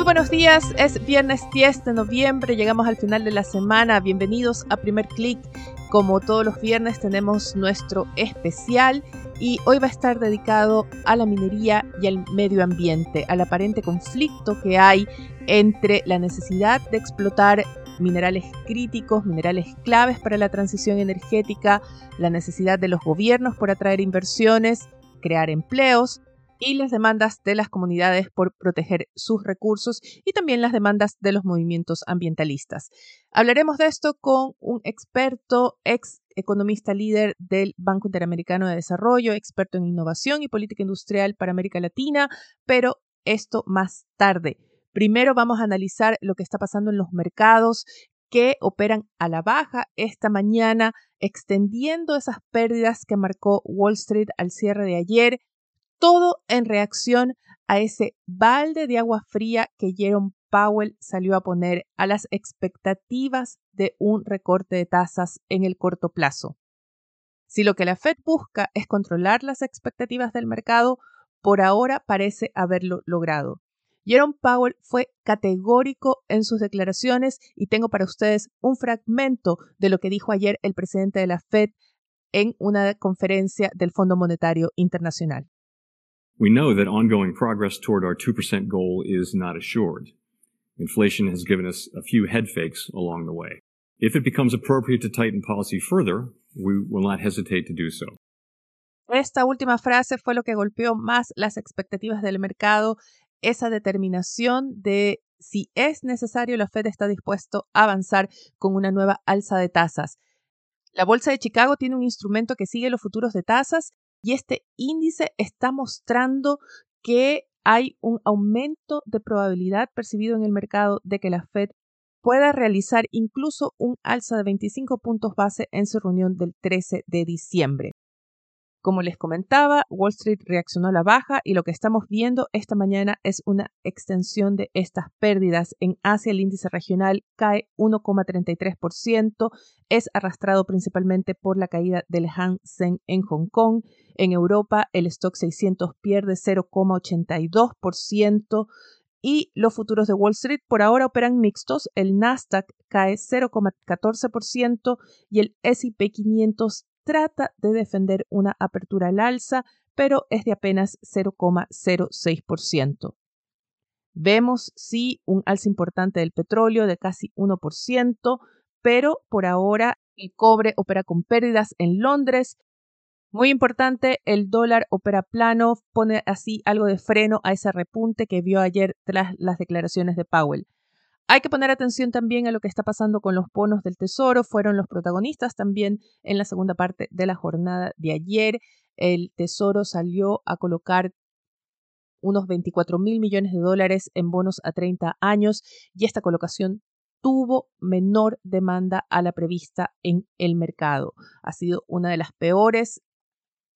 Muy buenos días, es viernes 10 de noviembre, llegamos al final de la semana, bienvenidos a Primer Click. Como todos los viernes tenemos nuestro especial y hoy va a estar dedicado a la minería y al medio ambiente, al aparente conflicto que hay entre la necesidad de explotar minerales críticos, minerales claves para la transición energética, la necesidad de los gobiernos por atraer inversiones, crear empleos y las demandas de las comunidades por proteger sus recursos y también las demandas de los movimientos ambientalistas. Hablaremos de esto con un experto, ex economista líder del Banco Interamericano de Desarrollo, experto en innovación y política industrial para América Latina, pero esto más tarde. Primero vamos a analizar lo que está pasando en los mercados que operan a la baja esta mañana, extendiendo esas pérdidas que marcó Wall Street al cierre de ayer todo en reacción a ese balde de agua fría que Jerome Powell salió a poner a las expectativas de un recorte de tasas en el corto plazo. Si lo que la Fed busca es controlar las expectativas del mercado, por ahora parece haberlo logrado. Jerome Powell fue categórico en sus declaraciones y tengo para ustedes un fragmento de lo que dijo ayer el presidente de la Fed en una conferencia del Fondo Monetario Internacional. We know that ongoing progress toward our 2% goal is not assured. Inflation has given us a few head fakes along the way. If it becomes appropriate to tighten policy further, we will not hesitate to do so. Esta última frase fue lo que golpeó más las expectativas del mercado, esa determinación de si es necesario, la Fed está dispuesto a avanzar con una nueva alza de tasas. La Bolsa de Chicago tiene un instrumento que sigue los futuros de tasas y este índice está mostrando que hay un aumento de probabilidad percibido en el mercado de que la Fed pueda realizar incluso un alza de 25 puntos base en su reunión del 13 de diciembre. Como les comentaba, Wall Street reaccionó a la baja y lo que estamos viendo esta mañana es una extensión de estas pérdidas. En Asia el índice regional cae 1,33%, es arrastrado principalmente por la caída del Hang Seng en Hong Kong. En Europa el stock 600 pierde 0,82% y los futuros de Wall Street por ahora operan mixtos. El Nasdaq cae 0,14% y el S&P 500 trata de defender una apertura al alza, pero es de apenas 0,06%. Vemos sí un alza importante del petróleo de casi 1%, pero por ahora el cobre opera con pérdidas en Londres. Muy importante, el dólar opera plano, pone así algo de freno a ese repunte que vio ayer tras las declaraciones de Powell. Hay que poner atención también a lo que está pasando con los bonos del Tesoro. Fueron los protagonistas también en la segunda parte de la jornada de ayer. El Tesoro salió a colocar unos 24 mil millones de dólares en bonos a 30 años y esta colocación tuvo menor demanda a la prevista en el mercado. Ha sido una de las peores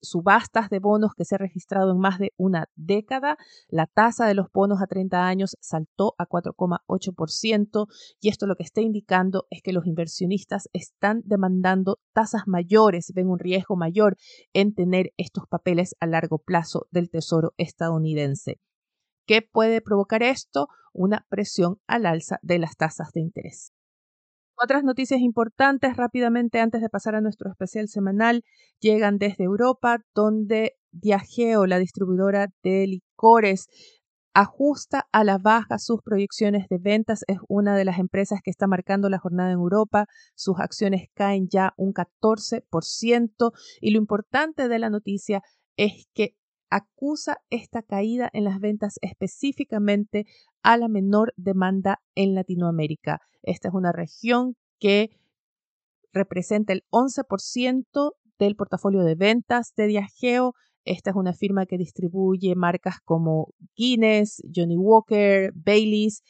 subastas de bonos que se ha registrado en más de una década. La tasa de los bonos a 30 años saltó a 4,8% y esto lo que está indicando es que los inversionistas están demandando tasas mayores, ven un riesgo mayor en tener estos papeles a largo plazo del Tesoro estadounidense. ¿Qué puede provocar esto? Una presión al alza de las tasas de interés. Otras noticias importantes rápidamente antes de pasar a nuestro especial semanal llegan desde Europa, donde Diageo, la distribuidora de licores, ajusta a la baja sus proyecciones de ventas. Es una de las empresas que está marcando la jornada en Europa. Sus acciones caen ya un 14% y lo importante de la noticia es que acusa esta caída en las ventas específicamente a la menor demanda en Latinoamérica. Esta es una región que representa el 11% del portafolio de ventas de Diageo. Esta es una firma que distribuye marcas como Guinness, Johnny Walker, Baileys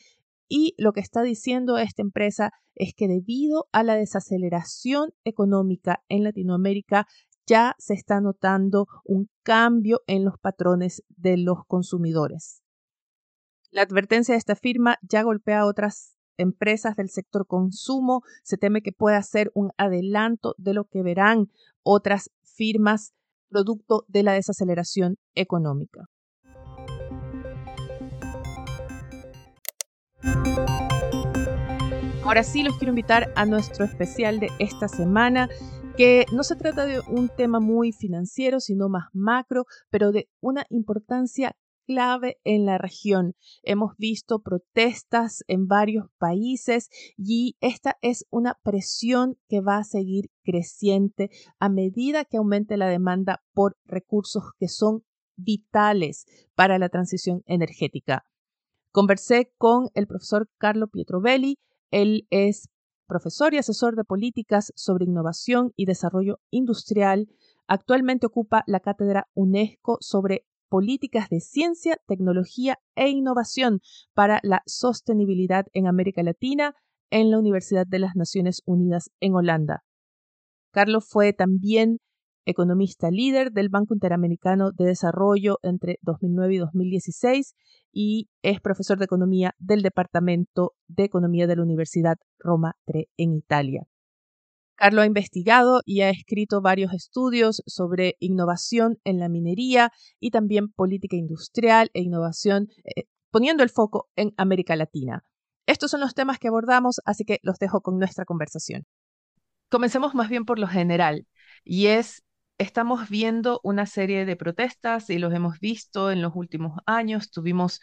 Y lo que está diciendo esta empresa es que debido a la desaceleración económica en Latinoamérica, ya se está notando un cambio en los patrones de los consumidores. La advertencia de esta firma ya golpea a otras empresas del sector consumo. Se teme que pueda ser un adelanto de lo que verán otras firmas producto de la desaceleración económica. Ahora sí los quiero invitar a nuestro especial de esta semana que no se trata de un tema muy financiero, sino más macro, pero de una importancia clave en la región. Hemos visto protestas en varios países y esta es una presión que va a seguir creciente a medida que aumente la demanda por recursos que son vitales para la transición energética. Conversé con el profesor Carlo Pietrovelli. Él es profesor y asesor de políticas sobre innovación y desarrollo industrial. Actualmente ocupa la cátedra UNESCO sobre políticas de ciencia, tecnología e innovación para la sostenibilidad en América Latina en la Universidad de las Naciones Unidas en Holanda. Carlos fue también economista líder del Banco Interamericano de Desarrollo entre 2009 y 2016 y es profesor de economía del Departamento de Economía de la Universidad Roma III en Italia. Carlos ha investigado y ha escrito varios estudios sobre innovación en la minería y también política industrial e innovación, eh, poniendo el foco en América Latina. Estos son los temas que abordamos, así que los dejo con nuestra conversación. Comencemos más bien por lo general, y es estamos viendo una serie de protestas y los hemos visto en los últimos años. Tuvimos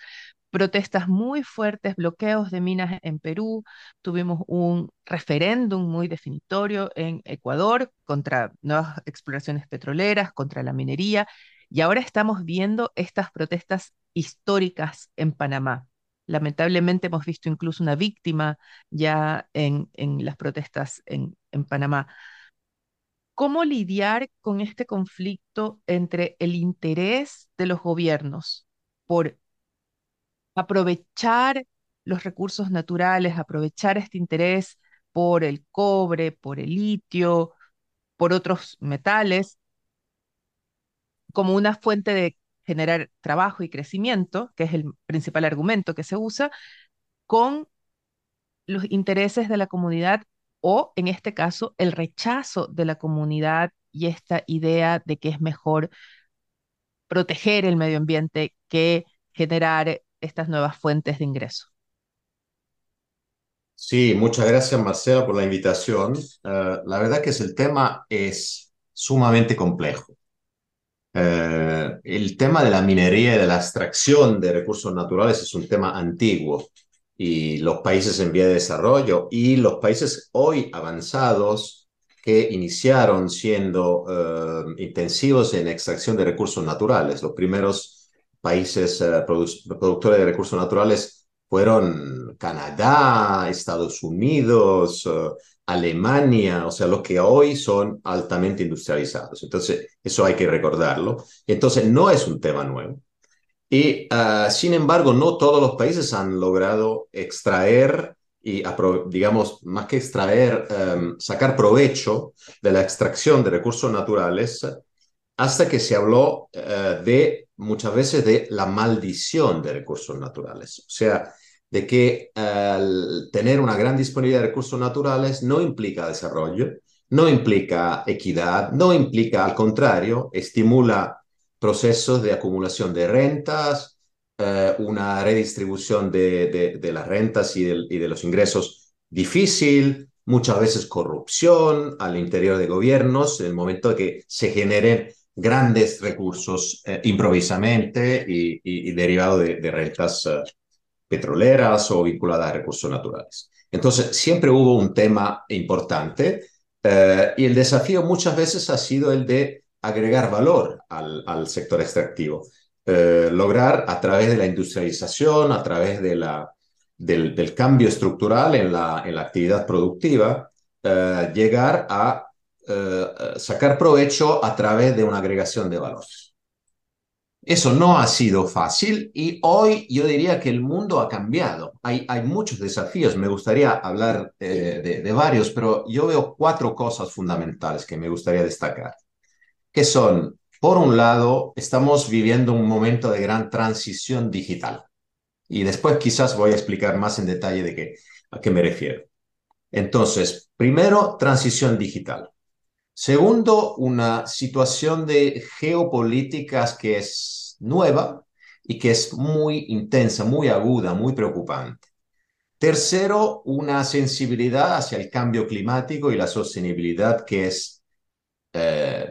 protestas muy fuertes, bloqueos de minas en Perú, tuvimos un referéndum muy definitorio en Ecuador contra nuevas exploraciones petroleras, contra la minería, y ahora estamos viendo estas protestas históricas en Panamá. Lamentablemente hemos visto incluso una víctima ya en, las protestas en Panamá. ¿Cómo lidiar con este conflicto entre el interés de los gobiernos por aprovechar los recursos naturales, aprovechar este interés por el cobre, por el litio, por otros metales, como una fuente de generar trabajo y crecimiento, que es el principal argumento que se usa, con los intereses de la comunidad o, en este caso, el rechazo de la comunidad y esta idea de que es mejor proteger el medio ambiente que generar estas nuevas fuentes de ingreso. Sí, muchas gracias Marcela por la invitación. Eh, la verdad que el tema es sumamente complejo. Eh, el tema de la minería y de la extracción de recursos naturales es un tema antiguo y los países en vía de desarrollo y los países hoy avanzados que iniciaron siendo eh, intensivos en extracción de recursos naturales. Los primeros países eh, productores de recursos naturales fueron Canadá, Estados Unidos, eh, Alemania, o sea, los que hoy son altamente industrializados. Entonces, eso hay que recordarlo. Entonces, no es un tema nuevo. Y ah, sin embargo, no todos los países han logrado extraer y, digamos, más que extraer, em, sacar provecho de la extracción de recursos naturales hasta que se habló eh, de muchas veces de la maldición de recursos naturales. O sea, de que tener una gran disponibilidad de recursos naturales no implica desarrollo, no implica equidad, no implica, al contrario, estimula procesos de acumulación de rentas, eh, una redistribución de, las rentas y de, los ingresos difícil, muchas veces corrupción al interior de gobiernos, en el momento de que se generen grandes recursos eh, improvisamente y, derivados de, rentas eh, petroleras o vinculadas a recursos naturales. Entonces, siempre hubo un tema importante y el desafío muchas veces ha sido el de agregar valor al, sector extractivo. Eh, lograr a través de la industrialización, a través de la, del, cambio estructural en la, actividad productiva, eh, llegar a eh, sacar provecho a través de una agregación de valor. Eso no ha sido fácil y hoy yo diría que el mundo ha cambiado. Hay, muchos desafíos, me gustaría hablar de, varios, pero yo veo cuatro cosas fundamentales que me gustaría destacar, que son, por un lado, estamos viviendo un momento de gran transición digital y después quizás voy a explicar más en detalle de qué, a qué me refiero. Entonces, primero, transición digital. Segundo, una situación de geopolíticas que es nueva y que es muy intensa, muy aguda, muy preocupante. Tercero, una sensibilidad hacia el cambio climático y la sostenibilidad que es eh,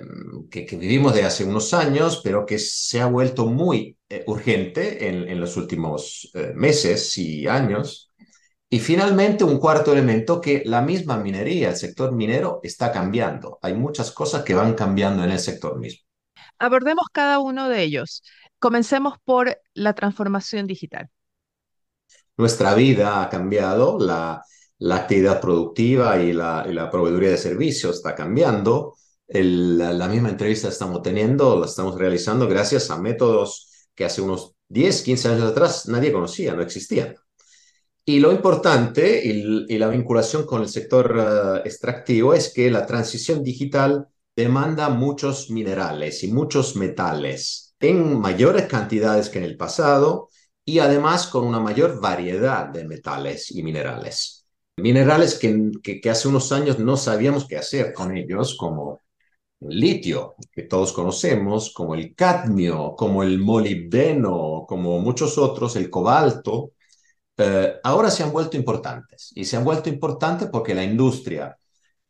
que, vivimos de hace unos años, pero que se ha vuelto muy eh, urgente en, los últimos eh, meses y años. Y finalmente, un cuarto elemento que la misma minería, el sector minero, está cambiando. Hay muchas cosas que van cambiando en el sector mismo. Abordemos cada uno de ellos. Comencemos por la transformación digital. Nuestra vida ha cambiado, la, la actividad productiva y la, y la, proveeduría de servicios está cambiando. La, la misma entrevista estamos teniendo, la estamos realizando gracias a métodos que hace unos 10, 15 años atrás nadie conocía, no existían. Y lo importante y, la vinculación con el sector eh, extractivo es que la transición digital demanda muchos minerales y muchos metales en mayores cantidades que en el pasado y además con una mayor variedad de metales y minerales. Minerales que, que, hace unos años no sabíamos qué hacer con ellos, como el litio, que todos conocemos, como el cadmio, como el molibdeno, como muchos otros, el cobalto, eh, ahora se han vuelto importantes y se han vuelto importantes porque la industria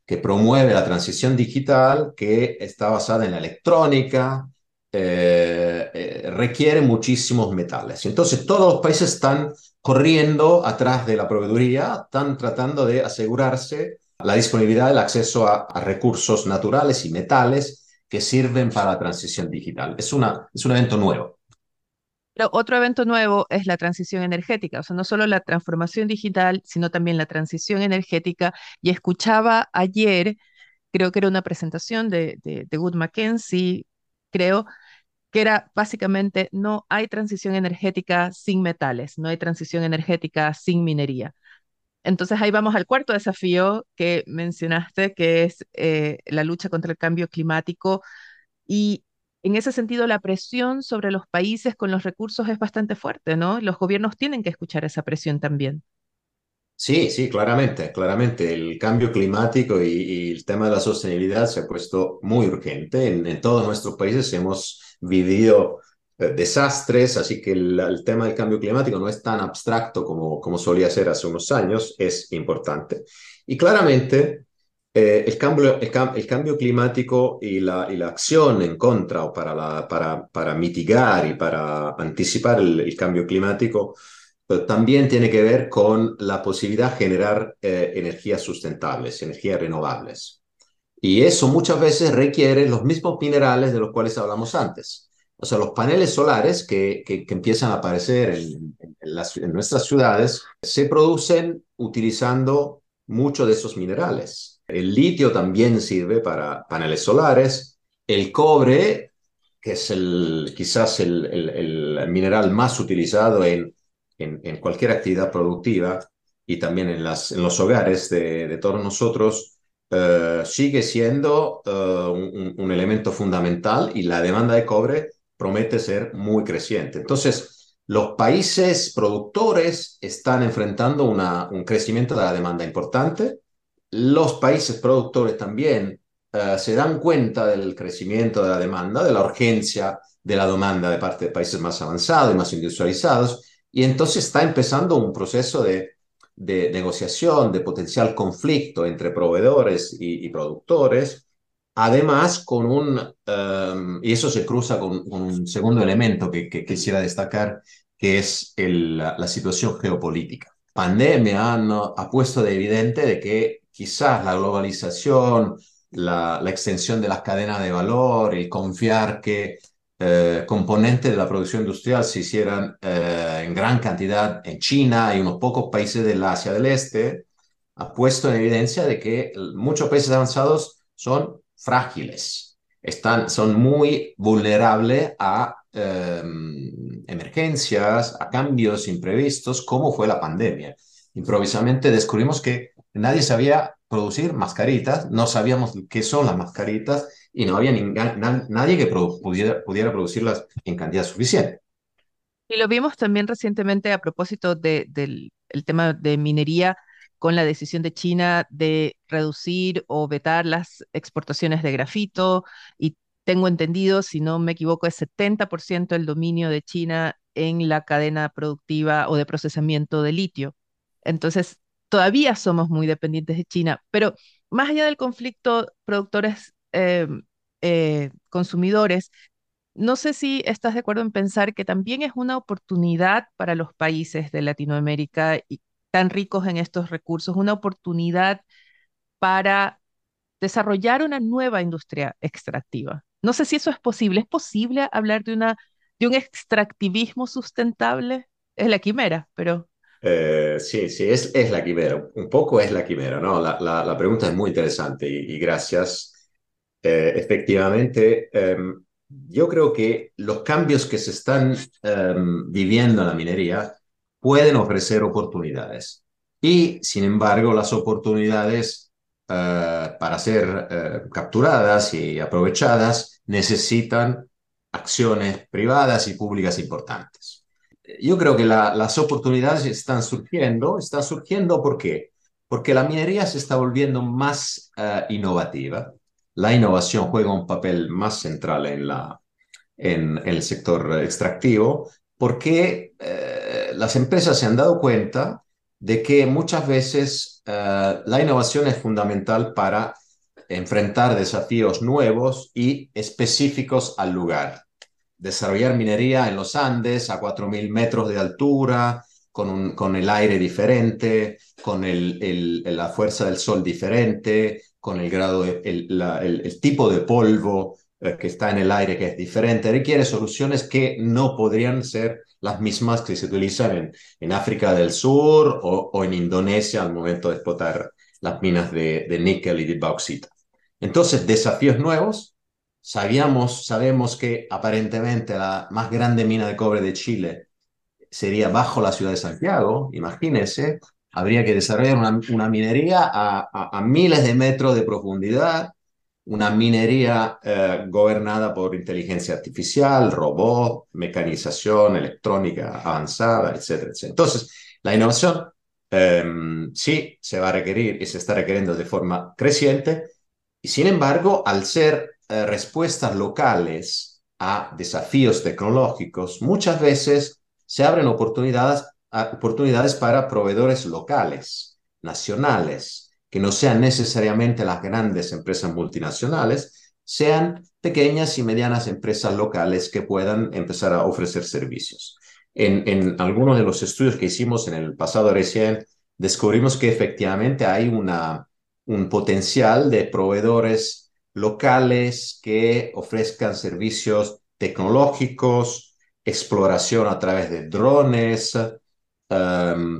que promueve la transición digital, que está basada en la electrónica, eh, eh, requiere muchísimos metales. Entonces todos los países están corriendo atrás de la proveeduría, están tratando de asegurarse la disponibilidad del acceso a, recursos naturales y metales que sirven para la transición digital. Es, un evento nuevo otro evento nuevo es la transición energética, o sea, no solo la transformación digital, sino también la transición energética. Y escuchaba ayer, creo que era una presentación de, de, de Wood Mackenzie, creo, que era básicamente no hay transición energética sin metales, no hay transición energética sin minería. Entonces ahí vamos al cuarto desafío que mencionaste, que es eh, la lucha contra el cambio climático. Y en ese sentido, la presión sobre los países con los recursos es bastante fuerte, ¿no? Los gobiernos tienen que escuchar esa presión también. Sí, sí, claramente, claramente. El cambio climático y, el tema de la sostenibilidad se ha puesto muy urgente. En, todos nuestros países hemos vivido eh, desastres, así que el, tema del cambio climático no es tan abstracto como, como solía ser hace unos años, es importante. Y claramente eh, el, cambio, el, cambio climático y la, y la, acción en contra o para, la, para, para mitigar y para anticipar el, cambio climático eh, también tiene que ver con la posibilidad de generar eh, energías sustentables, energías renovables. Y eso muchas veces requiere los mismos minerales de los cuales hablamos antes. O sea, los paneles solares que, que, empiezan a aparecer en, en nuestras ciudades se producen utilizando muchos de esos minerales. El litio también sirve para paneles solares. El cobre, que es el, quizás el, el, mineral más utilizado en, en, cualquier actividad productiva y también en, las, en los hogares de, de todos nosotros, eh, sigue siendo eh, un, un, elemento fundamental y la demanda de cobre promete ser muy creciente. Entonces, los países productores están enfrentando un crecimiento de la demanda importante. Los países productores también eh, se dan cuenta del crecimiento de la demanda, de la urgencia de la demanda de parte de países más avanzados y más industrializados, y entonces está empezando un proceso de, negociación, de potencial conflicto entre proveedores y, productores, además con un, em, y eso se cruza con, un segundo elemento que, quisiera destacar, que es la, situación geopolítica. Pandemia ha puesto de evidente de que quizás la globalización, la, extensión de las cadenas de valor, el confiar que eh, componentes de la producción industrial se hicieran eh, en gran cantidad en China y unos pocos países del Asia del Este, ha puesto en evidencia de que muchos países avanzados son frágiles, están, son muy vulnerables a em, emergencias, a cambios imprevistos, como fue la pandemia. Improvisamente descubrimos que nadie sabía producir mascaritas, no sabíamos qué son las mascaritas y no había nadie que pudiera, pudiera producirlas en cantidad suficiente. Y lo vimos también recientemente a propósito del tema de minería con la decisión de China de reducir o vetar las exportaciones de grafito y tengo entendido, si no me equivoco, es 70% el dominio de China en la cadena productiva o de procesamiento de litio. Entonces, todavía somos muy dependientes de China, pero más allá del conflicto productores eh, eh, consumidores, no sé si estás de acuerdo en pensar que también es una oportunidad para los países de Latinoamérica y tan ricos en estos recursos, una oportunidad para desarrollar una nueva industria extractiva. No sé si eso es posible. ¿Es posible hablar de, una, de un extractivismo sustentable? Es la quimera, pero... Eh, sí, sí, es, es la quimera. Un poco es la quimera, ¿no? La, la, pregunta es muy interesante y, gracias. Eh, efectivamente, em, yo creo que los cambios que se están em, viviendo en la minería pueden ofrecer oportunidades. Y, sin embargo, las oportunidades eh, para ser eh, capturadas y aprovechadas necesitan acciones privadas y públicas importantes. Yo creo que las oportunidades están surgiendo. Están surgiendo ¿por qué? Porque la minería se está volviendo más eh, innovativa. La innovación juega un papel más central en, la, en, el sector extractivo porque las empresas se han dado cuenta de que muchas veces eh, la innovación es fundamental para enfrentar desafíos nuevos y específicos al lugar. Desarrollar minería en los Andes a 4.000 metros de altura, con, el aire diferente, con la fuerza del sol diferente, con el grado, el, tipo de polvo eh, que está en el aire que es diferente, requiere soluciones que no podrían ser las mismas que se utilizan en, en África del Sur o, en Indonesia al momento de explotar las minas de, de níquel y de bauxita. Entonces, desafíos nuevos. Sabíamos, sabemos que aparentemente la más grande mina de cobre de Chile sería bajo la ciudad de Santiago, imagínense, habría que desarrollar una, una minería a, a, miles de metros de profundidad, una minería eh, gobernada por inteligencia artificial, robot, mecanización, electrónica avanzada, etcétera, etcétera. Entonces, la innovación em, sí se va a requerir y se está requiriendo de forma creciente, y sin embargo, al ser eh, respuestas locales a desafíos tecnológicos, muchas veces se abren oportunidades, oportunidades para proveedores locales, nacionales, que no sean necesariamente las grandes empresas multinacionales, sean pequeñas y medianas empresas locales que puedan empezar a ofrecer servicios. En, algunos de los estudios que hicimos en el pasado recién, descubrimos que efectivamente hay un potencial de proveedores locales que ofrezcan servicios tecnológicos, exploración a través de drones,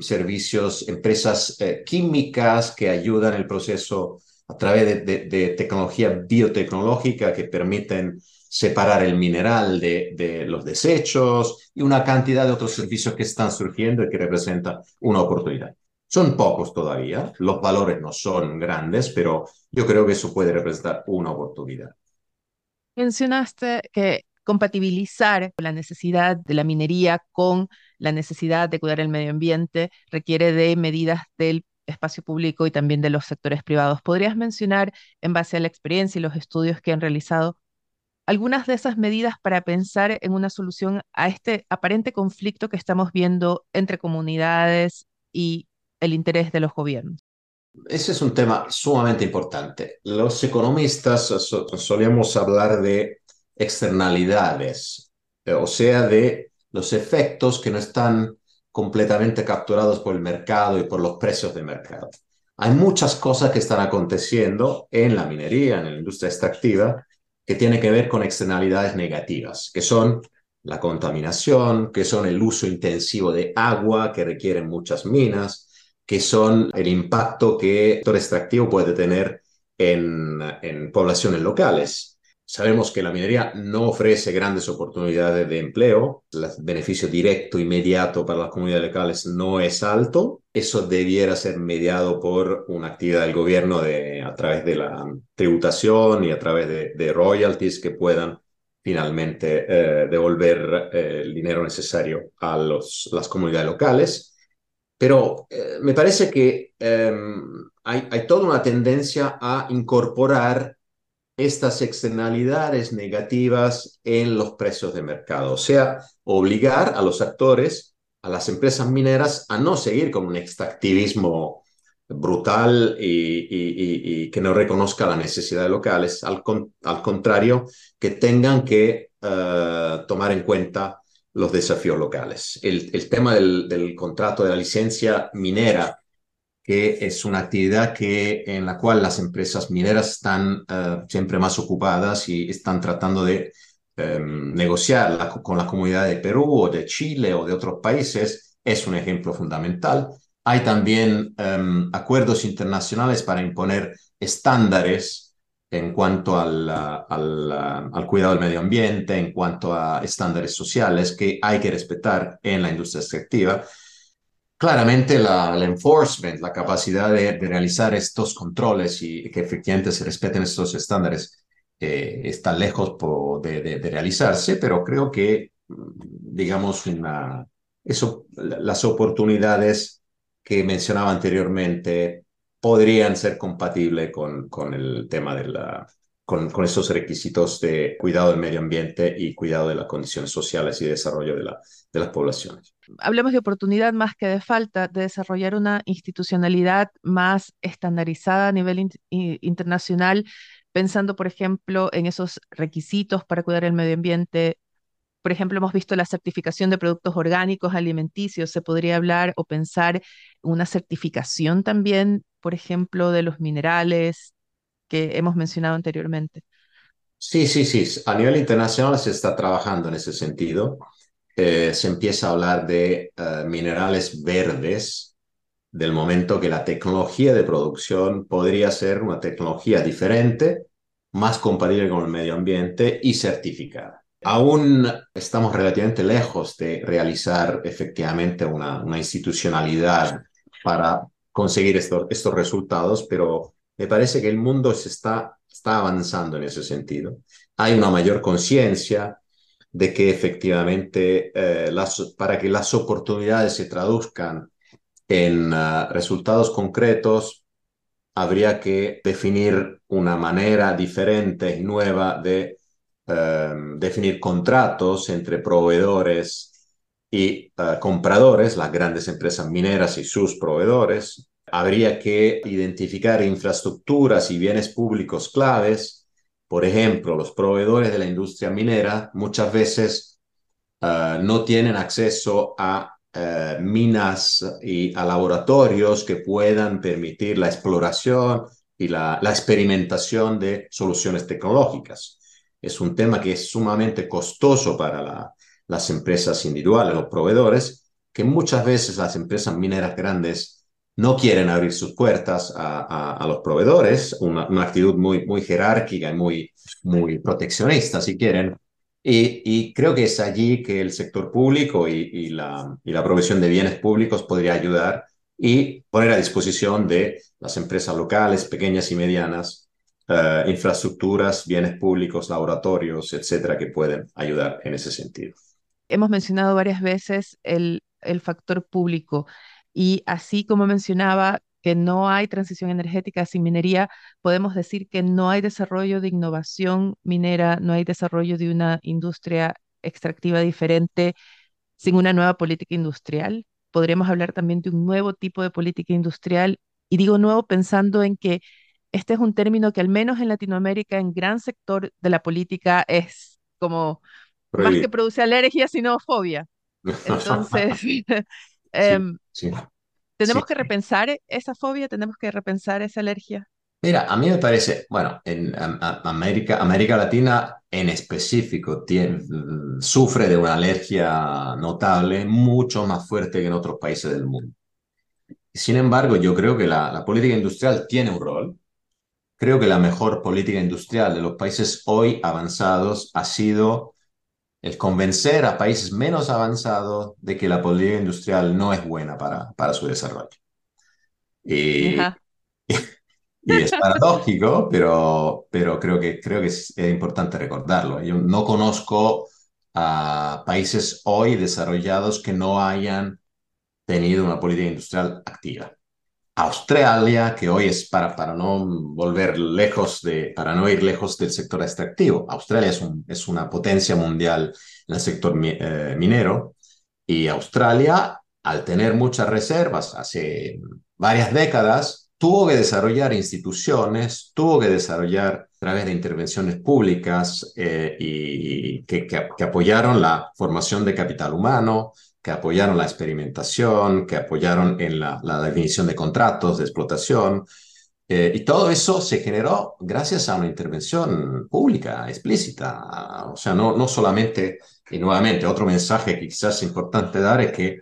Servicios, empresas eh, químicas que ayudan el proceso a través de, tecnología biotecnológica que permiten separar el mineral de, de, los desechos y una cantidad de otros servicios que están surgiendo y que representan una oportunidad. Son pocos todavía, los valores no son grandes, pero yo creo que eso puede representar una oportunidad. Mencionaste que compatibilizar la necesidad de la minería con la necesidad de cuidar el medio ambiente requiere de medidas del espacio público y también de los sectores privados. ¿Podrías mencionar, en base a la experiencia y los estudios que han realizado, algunas de esas medidas para pensar en una solución a este aparente conflicto que estamos viendo entre comunidades y el interés de los gobiernos? Ese es un tema sumamente importante. Los economistas solíamos hablar de externalidades, o sea, de los efectos que no están completamente capturados por el mercado y por los precios de mercado. Hay muchas cosas que están aconteciendo en la minería, en la industria extractiva, que tienen que ver con externalidades negativas, que son la contaminación, que son el uso intensivo de agua que requieren muchas minas, que son el impacto que el sector extractivo puede tener en, en poblaciones locales. Sabemos que la minería no ofrece grandes oportunidades de empleo, el beneficio directo inmediato para las comunidades locales no es alto. Eso debiera ser mediado por una actividad del gobierno de, a través de la tributación y a través de, royalties que puedan finalmente eh, devolver eh, el dinero necesario a las comunidades locales. Pero eh, me parece que em, hay, hay toda una tendencia a incorporar estas externalidades negativas en los precios de mercado, o sea, obligar a los actores, a las empresas mineras, a no seguir con un extractivismo brutal y, que no reconozca las necesidades locales, al, al contrario, que tengan que eh, tomar en cuenta los desafíos locales. El, tema del, del, contrato de la licencia minera que es una actividad que, en la cual las empresas mineras están eh, siempre más ocupadas y están tratando de em, negociar con la comunidad de Perú o de Chile o de otros países, es un ejemplo fundamental. Hay también em, acuerdos internacionales para imponer estándares en cuanto al, al, cuidado del medio ambiente, en cuanto a estándares sociales que hay que respetar en la industria extractiva. Claramente la, enforcement, la capacidad de, realizar estos controles y que efectivamente se respeten estos estándares eh, está lejos de, realizarse, pero creo que, mm, digamos, eso, las oportunidades que mencionaba anteriormente podrían ser compatibles con, el tema de la, con, con, esos requisitos de cuidado del medio ambiente y cuidado de las condiciones sociales y desarrollo de, la, de las poblaciones hablemos de oportunidad más que de falta de desarrollar una institucionalidad más estandarizada a nivel internacional, pensando, por ejemplo, en esos requisitos para cuidar el medio ambiente. Por ejemplo, hemos visto la certificación de productos orgánicos alimenticios. Se podría hablar o pensar una certificación también, por ejemplo, de los minerales que hemos mencionado anteriormente. Sí, sí, sí. A nivel internacional se está trabajando en ese sentido. Se empieza a hablar de eh, minerales verdes del momento que la tecnología de producción podría ser una tecnología diferente, más compatible con el medio ambiente y certificada. Aún estamos relativamente lejos de realizar efectivamente una, una institucionalidad para conseguir estos, estos resultados, pero me parece que el mundo se está, está avanzando en ese sentido. Hay una mayor conciencia, de que efectivamente eh, para que las oportunidades se traduzcan en ah, resultados concretos, habría que definir una manera diferente y nueva de em, definir contratos entre proveedores y ah, compradores, las grandes empresas mineras y sus proveedores. Habría que identificar infraestructuras y bienes públicos claves por ejemplo, los proveedores de la industria minera muchas veces eh, no tienen acceso a eh, minas y a laboratorios que puedan permitir la exploración y la, experimentación de soluciones tecnológicas. Es un tema que es sumamente costoso para las empresas individuales, los proveedores, que muchas veces las empresas mineras grandes no quieren abrir sus puertas a, los proveedores, una, actitud muy, muy jerárquica y muy, muy proteccionista, si quieren. Y, creo que es allí que el sector público y, la, y la provisión de bienes públicos podría ayudar y poner a disposición de las empresas locales, pequeñas y medianas, eh, infraestructuras, bienes públicos, laboratorios, etcétera, que pueden ayudar en ese sentido. Hemos mencionado varias veces el, el factor público. Y así como mencionaba que no hay transición energética sin minería, podemos decir que no hay desarrollo de innovación minera, no hay desarrollo de una industria extractiva diferente sin una nueva política industrial. Podríamos hablar también de un nuevo tipo de política industrial. Y digo nuevo pensando en que este es un término que al menos en Latinoamérica, en gran sector de la política, es como más que produce alergia, sino fobia. Entonces, Em, ¿Tenemos que repensar esa fobia? ¿Tenemos que repensar esa alergia? Mira, a mí me parece, bueno, en América, América Latina en específico tiene, sufre de una alergia notable, mucho más fuerte que en otros países del mundo. Sin embargo, yo creo que la, la política industrial tiene un rol, creo que la mejor política industrial de los países hoy avanzados ha sido el convencer a países menos avanzados de que la política industrial no es buena para, para su desarrollo. Y, y, es paradójico, pero, pero creo, que, creo que es, importante recordarlo. Yo no conozco a países hoy desarrollados que no hayan tenido una política industrial activa. Australia, que hoy es para, para no volver lejos de, para no ir lejos del sector extractivo. Australia es, un, es una potencia mundial en el sector eh, minero y Australia, al tener muchas reservas hace varias décadas, tuvo que desarrollar instituciones, tuvo que desarrollar a través de intervenciones públicas eh, y que, que apoyaron la formación de capital humano, que apoyaron la experimentación, que apoyaron en la, definición de contratos de explotación. Eh, y todo eso se generó gracias a una intervención pública, explícita. O sea, no, no solamente, y nuevamente, otro mensaje que quizás es importante dar es que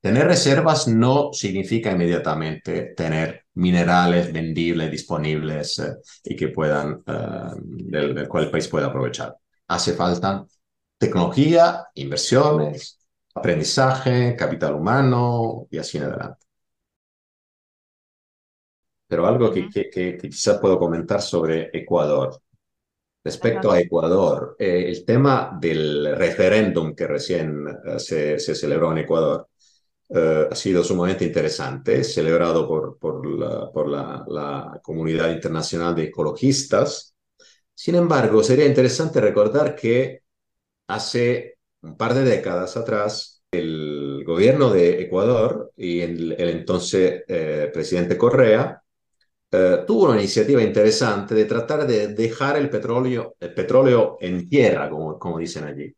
tener reservas no significa inmediatamente tener minerales vendibles, disponibles eh, y que puedan, eh, del, del cual el país pueda aprovechar. Hace falta tecnología, inversiones, aprendizaje, capital humano y así en adelante. Pero algo que, que, quizás puedo comentar sobre Ecuador. Respecto a Ecuador, eh, el tema del referéndum que recién eh, se, se, celebró en Ecuador eh, ha sido sumamente interesante, celebrado por, por, la, por la, la, comunidad internacional de ecologistas. Sin embargo, sería interesante recordar que hace un par de décadas atrás, el gobierno de Ecuador y el, entonces eh, presidente Correa eh, tuvo una iniciativa interesante de tratar de dejar el petróleo, el petróleo en tierra, como, dicen allí,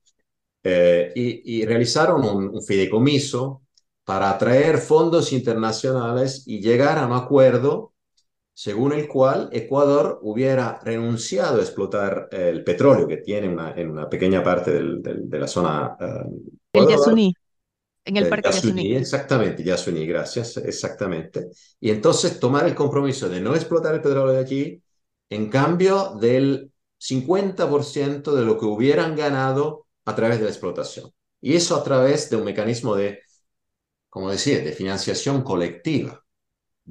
eh, y, realizaron un fideicomiso para atraer fondos internacionales y llegar a un acuerdo según el cual Ecuador hubiera renunciado a explotar el petróleo que tiene una, en una pequeña parte del, de la zona. Uh, el Yasuní, en el parque Yasuní. Exactamente, Yasuní, gracias, exactamente. Y entonces tomar el compromiso de no explotar el petróleo de allí en cambio del 50% de lo que hubieran ganado a través de la explotación. Y eso a través de un mecanismo de, como decía, de financiación colectiva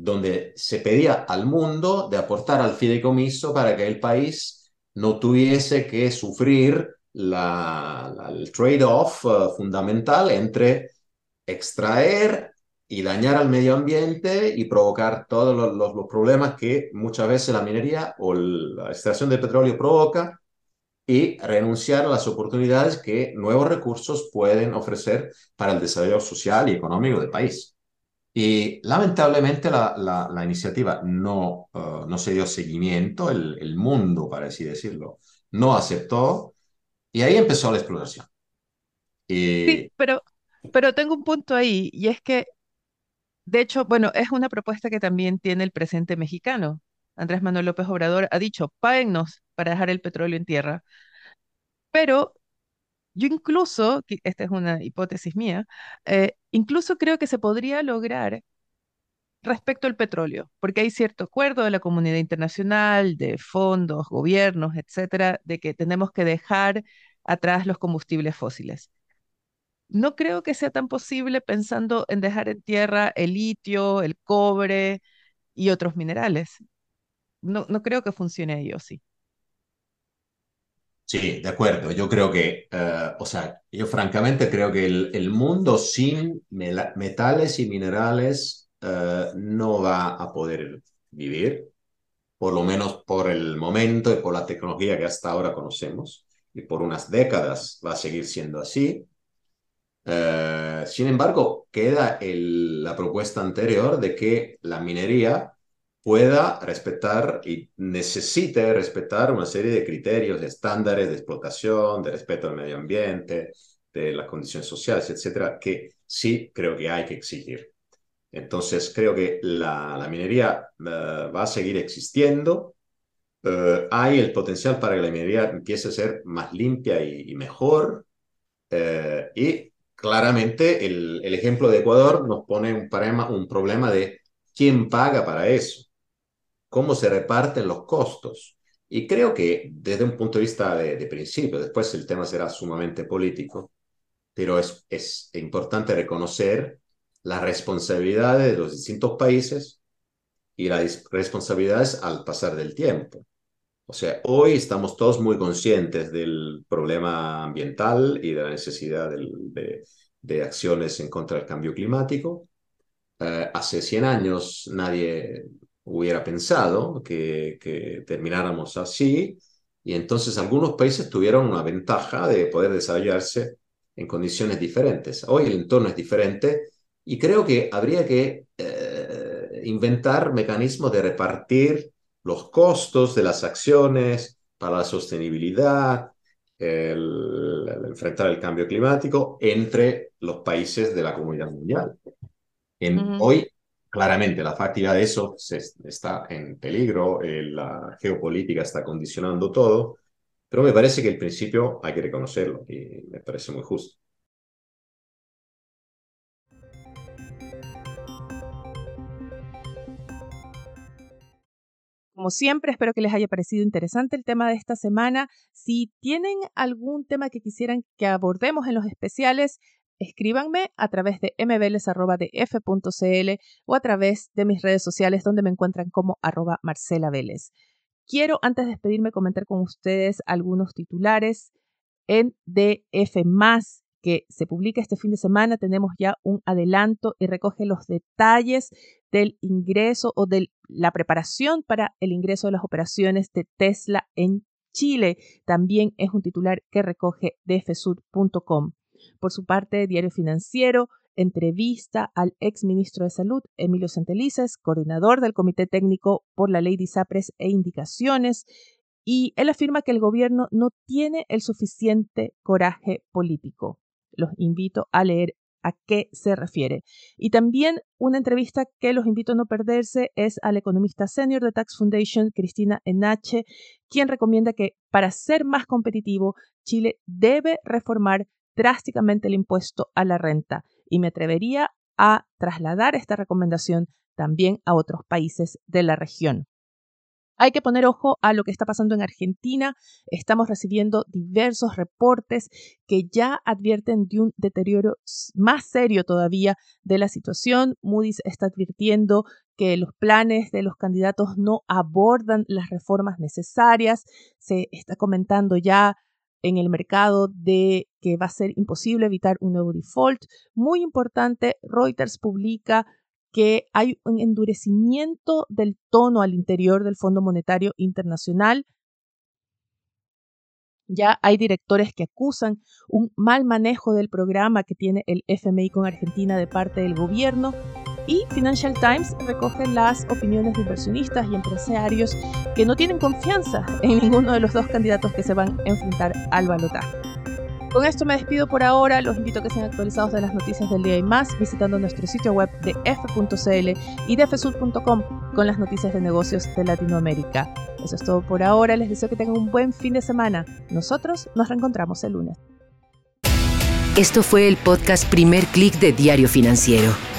donde se pedía al mundo de aportar al fideicomiso para que el país no tuviese que sufrir la, el trade-off uh, fundamental entre extraer y dañar al medio ambiente y provocar todos los, los, problemas que muchas veces la minería o la extracción de petróleo provoca y renunciar a las oportunidades que nuevos recursos pueden ofrecer para el desarrollo social y económico del país. Y lamentablemente la, la, iniciativa no, uh, no se dio seguimiento, el, el, mundo, para así decirlo, no aceptó y ahí empezó la exploración. Sí, pero, pero tengo un punto ahí y es que, de hecho, bueno, es una propuesta que también tiene el presidente mexicano. Andrés Manuel López Obrador ha dicho, páguennos para dejar el petróleo en tierra. Pero yo incluso, esta es una hipótesis mía, eh, incluso creo que se podría lograr respecto al petróleo, porque hay cierto acuerdo de la comunidad internacional, de fondos, gobiernos, etcétera, de que tenemos que dejar atrás los combustibles fósiles. No creo que sea tan posible pensando en dejar en tierra el litio, el cobre y otros minerales. No, no creo que funcione ahí, ¿o sí? Sí, de acuerdo. Yo creo que, uh, o sea, yo francamente creo que el, el mundo sin metales y minerales uh, no va a poder vivir, por lo menos por el momento y por la tecnología que hasta ahora conocemos, y por unas décadas va a seguir siendo así. Uh, sin embargo, queda el, la propuesta anterior de que la minería pueda respetar y necesite respetar una serie de criterios, de estándares de explotación, de respeto al medio ambiente, de las condiciones sociales, etcétera, que sí creo que hay que exigir. Entonces, creo que la, la minería eh, va a seguir existiendo. Uh, hay el potencial para que la minería empiece a ser más limpia y, y mejor. Uh, y claramente el, el, ejemplo de Ecuador nos pone un un problema de quién paga para eso. Cómo se reparten los costos. Y creo que desde un punto de vista de, de principio, después el tema será sumamente político, pero es, es importante reconocer las responsabilidades de los distintos países y las responsabilidades al pasar del tiempo. O sea, hoy estamos todos muy conscientes del problema ambiental y de la necesidad de, de, acciones en contra del cambio climático. Eh, hace 100 años nadie hubiera pensado que, que termináramos así y entonces algunos países tuvieron una ventaja de poder desarrollarse en condiciones diferentes. Hoy el entorno es diferente y creo que habría que eh, inventar mecanismos de repartir los costos de las acciones para la sostenibilidad, el, enfrentar el cambio climático entre los países de la comunidad mundial. En, Hoy, claramente, la factibilidad de eso se, está en peligro, eh, la geopolítica está condicionando todo, pero me parece que el principio hay que reconocerlo y me parece muy justo. Como siempre, espero que les haya parecido interesante el tema de esta semana. Si tienen algún tema que quisieran que abordemos en los especiales, escríbanme a través de mveles.df.cl o a través de mis redes sociales donde me encuentran como arroba Marcela Vélez. Quiero, antes de despedirme, comentar con ustedes algunos titulares en DF que se publica este fin de semana. Tenemos ya un adelanto y recoge los detalles del ingreso o de la preparación para el ingreso de las operaciones de Tesla en Chile. También es un titular que recoge dfsud.com. Por su parte, Diario Financiero entrevista al ex ministro de Salud, Emilio Santelices, coordinador del Comité Técnico por la Ley de ISAPRES e Indicaciones, y él afirma que el gobierno no tiene el suficiente coraje político. Los invito a leer a qué se refiere. Y también una entrevista que los invito a no perderse es al economista senior de Tax Foundation, Cristina Enache, quien recomienda que para ser más competitivo, Chile debe reformar drásticamente el impuesto a la renta. Y me atrevería a trasladar esta recomendación también a otros países de la región. Hay que poner ojo a lo que está pasando en Argentina. Estamos recibiendo diversos reportes que ya advierten de un deterioro más serio todavía de la situación. Moody's está advirtiendo que los planes de los candidatos no abordan las reformas necesarias. Se está comentando ya en el mercado de que va a ser imposible evitar un nuevo default. Muy importante, Reuters publica que hay un endurecimiento del tono al interior del Fondo Monetario Internacional. Ya hay directores que acusan un mal manejo del programa que tiene el FMI con Argentina de parte del gobierno. Y Financial Times recoge las opiniones de inversionistas y empresarios que no tienen confianza en ninguno de los dos candidatos que se van a enfrentar al balotaje. Con esto me despido por ahora. Los invito a que sean actualizados de las noticias del día y más visitando nuestro sitio web de f.cl y de fsud.com con las noticias de negocios de Latinoamérica. Eso es todo por ahora. Les deseo que tengan un buen fin de semana. Nosotros nos reencontramos el lunes. Esto fue el podcast Primer Click de Diario Financiero.